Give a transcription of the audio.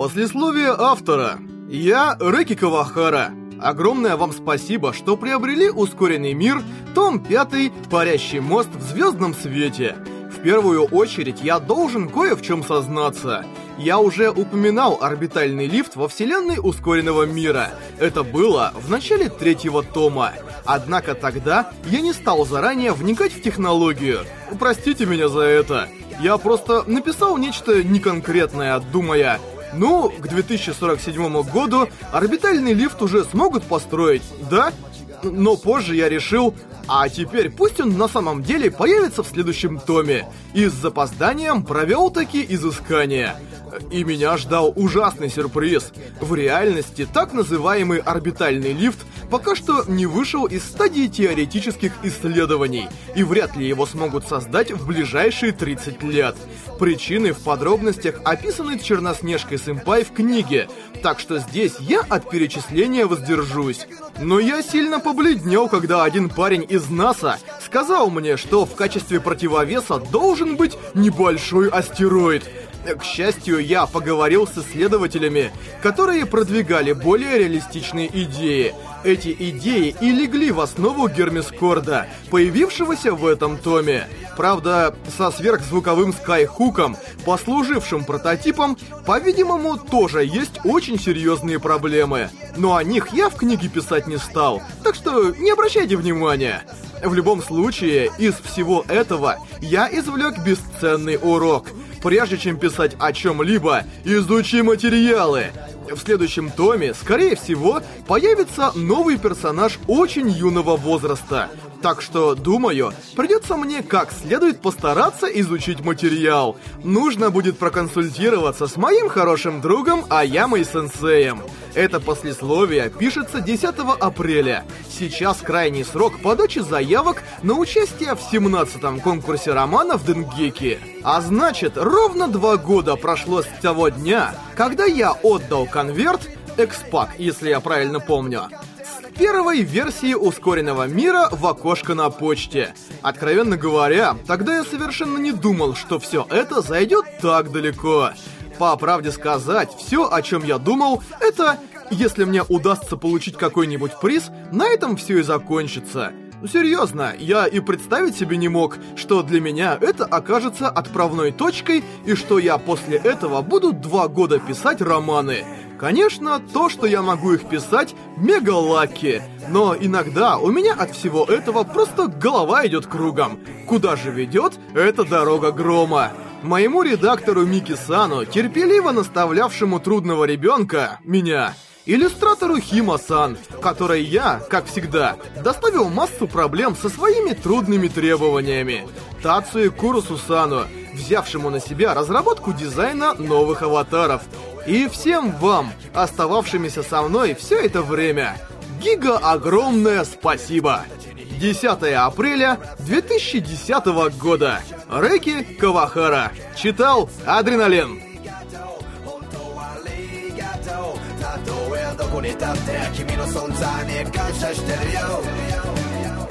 Послесловие автора. Я Рэки Кавахара. Огромное вам спасибо, что приобрели ускоренный мир, том 5, парящий мост в звездном свете. В первую очередь я должен кое в чем сознаться. Я уже упоминал орбитальный лифт во вселенной ускоренного мира. Это было в начале третьего тома. Однако тогда я не стал заранее вникать в технологию. Простите меня за это. Я просто написал нечто неконкретное, думая, ну, к 2047 году орбитальный лифт уже смогут построить, да? Но позже я решил, а теперь пусть он на самом деле появится в следующем томе. И с запозданием провел такие изыскания. И меня ждал ужасный сюрприз. В реальности так называемый орбитальный лифт пока что не вышел из стадии теоретических исследований, и вряд ли его смогут создать в ближайшие 30 лет. Причины в подробностях описаны Черноснежкой-сэмпай в книге, так что здесь я от перечисления воздержусь. Но я сильно побледнел, когда один парень из НАСА сказал мне, что в качестве противовеса должен быть небольшой астероид — к счастью, я поговорил с исследователями, которые продвигали более реалистичные идеи. Эти идеи и легли в основу Гермискорда, появившегося в этом томе. Правда, со сверхзвуковым скайхуком, послужившим прототипом, по-видимому, тоже есть очень серьезные проблемы. Но о них я в книге писать не стал, так что не обращайте внимания. В любом случае, из всего этого я извлек бесценный урок — Прежде чем писать о чем-либо, изучи материалы. В следующем томе, скорее всего, появится новый персонаж очень юного возраста. Так что, думаю, придется мне как следует постараться изучить материал. Нужно будет проконсультироваться с моим хорошим другом Аямой Сенсеем. Это послесловие пишется 10 апреля. Сейчас крайний срок подачи заявок на участие в 17-м конкурсе романов Денгеки. А значит, ровно два года прошло с того дня, когда я отдал конверт, экспак, если я правильно помню, первой версии ускоренного мира в окошко на почте. Откровенно говоря, тогда я совершенно не думал, что все это зайдет так далеко. По правде сказать, все, о чем я думал, это если мне удастся получить какой-нибудь приз, на этом все и закончится. Серьезно, я и представить себе не мог, что для меня это окажется отправной точкой и что я после этого буду два года писать романы. Конечно, то, что я могу их писать, мега лаки, но иногда у меня от всего этого просто голова идет кругом. Куда же ведет эта дорога грома? Моему редактору Мики Сану, терпеливо наставлявшему трудного ребенка, меня, иллюстратору Хима-сан, которой я, как всегда, доставил массу проблем со своими трудными требованиями, Тацуи Курусу-сану, взявшему на себя разработку дизайна новых аватаров, и всем вам, остававшимися со мной все это время. Гига огромное спасибо! 10 апреля 2010 года. Рэки Кавахара. Читал Адреналин. どこに立って君の存在に感謝してるよ